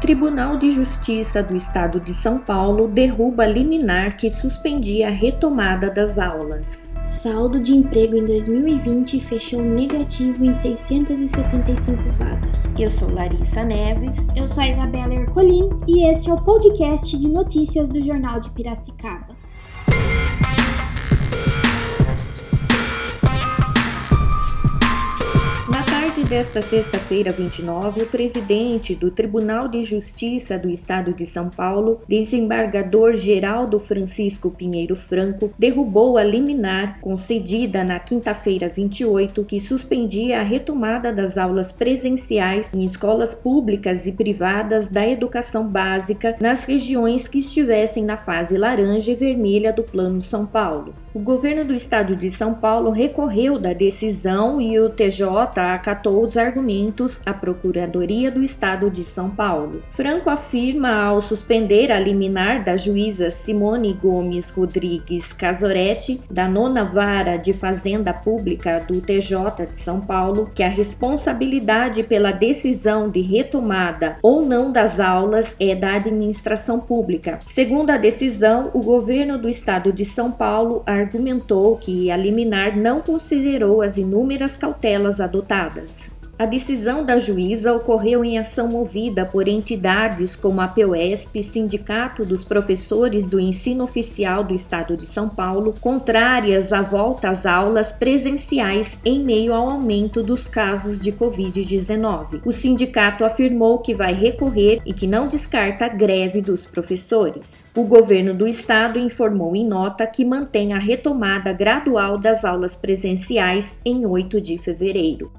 Tribunal de Justiça do Estado de São Paulo derruba liminar que suspendia a retomada das aulas. Saldo de emprego em 2020 fechou negativo em 675 vagas. Eu sou Larissa Neves. Eu sou a Isabela Ercolim e esse é o podcast de notícias do Jornal de Piracicaba. Desta sexta-feira, 29, o presidente do Tribunal de Justiça do Estado de São Paulo, desembargador Geraldo Francisco Pinheiro Franco, derrubou a liminar concedida na quinta-feira, 28, que suspendia a retomada das aulas presenciais em escolas públicas e privadas da educação básica nas regiões que estivessem na fase laranja e vermelha do Plano São Paulo. O governo do estado de São Paulo recorreu da decisão e o TJ acatou os argumentos à Procuradoria do Estado de São Paulo. Franco afirma, ao suspender a liminar da juíza Simone Gomes Rodrigues Casoretti, da nona vara de Fazenda Pública do TJ de São Paulo, que a responsabilidade pela decisão de retomada ou não das aulas é da administração pública. Segundo a decisão, o governo do Estado de São Paulo argumentou que a liminar não considerou as inúmeras cautelas adotadas. A decisão da juíza ocorreu em ação movida por entidades como a POSP, Sindicato dos Professores do Ensino Oficial do Estado de São Paulo, contrárias à volta às aulas presenciais em meio ao aumento dos casos de Covid-19. O sindicato afirmou que vai recorrer e que não descarta a greve dos professores. O governo do estado informou em nota que mantém a retomada gradual das aulas presenciais em 8 de fevereiro.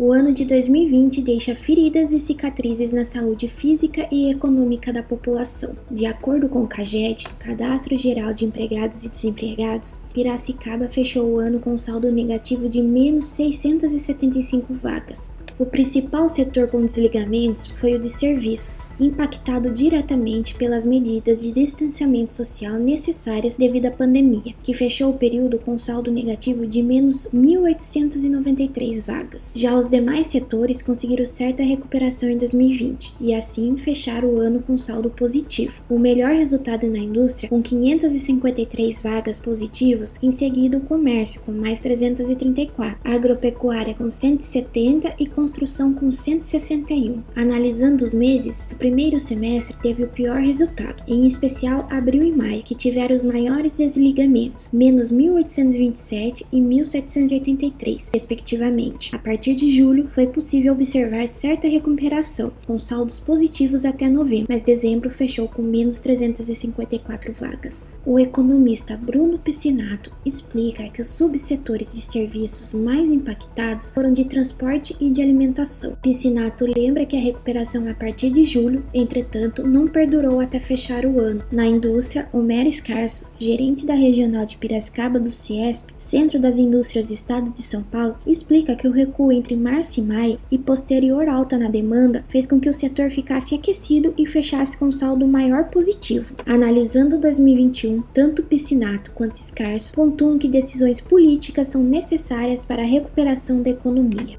O ano de 2020 deixa feridas e cicatrizes na saúde física e econômica da população. De acordo com o CAGED, Cadastro Geral de Empregados e Desempregados, Piracicaba fechou o ano com saldo negativo de menos 675 vagas. O principal setor com desligamentos foi o de serviços, impactado diretamente pelas medidas de distanciamento social necessárias devido à pandemia, que fechou o período com saldo negativo de menos 1.893 vagas. Já os demais setores conseguiram certa recuperação em 2020 e assim fecharam o ano com saldo positivo. O melhor resultado na indústria, com 553 vagas positivos, em seguida o comércio, com mais 334, a agropecuária com 170 e com construção com 161. Analisando os meses, o primeiro semestre teve o pior resultado, em especial abril e maio, que tiveram os maiores desligamentos, menos 1.827 e 1.783, respectivamente. A partir de julho, foi possível observar certa recuperação, com saldos positivos até novembro, mas dezembro fechou com menos 354 vagas. O economista Bruno Piscinato explica que os subsetores de serviços mais impactados foram de transporte e de alimentação alimentação. Piscinato lembra que a recuperação a partir de julho, entretanto, não perdurou até fechar o ano. Na indústria, Homero Escarso, gerente da regional de Piracicaba do CIESP, Centro das Indústrias do Estado de São Paulo, explica que o recuo entre março e maio e posterior alta na demanda fez com que o setor ficasse aquecido e fechasse com saldo maior positivo. Analisando 2021, tanto Piscinato quanto Escarso pontuam que decisões políticas são necessárias para a recuperação da economia.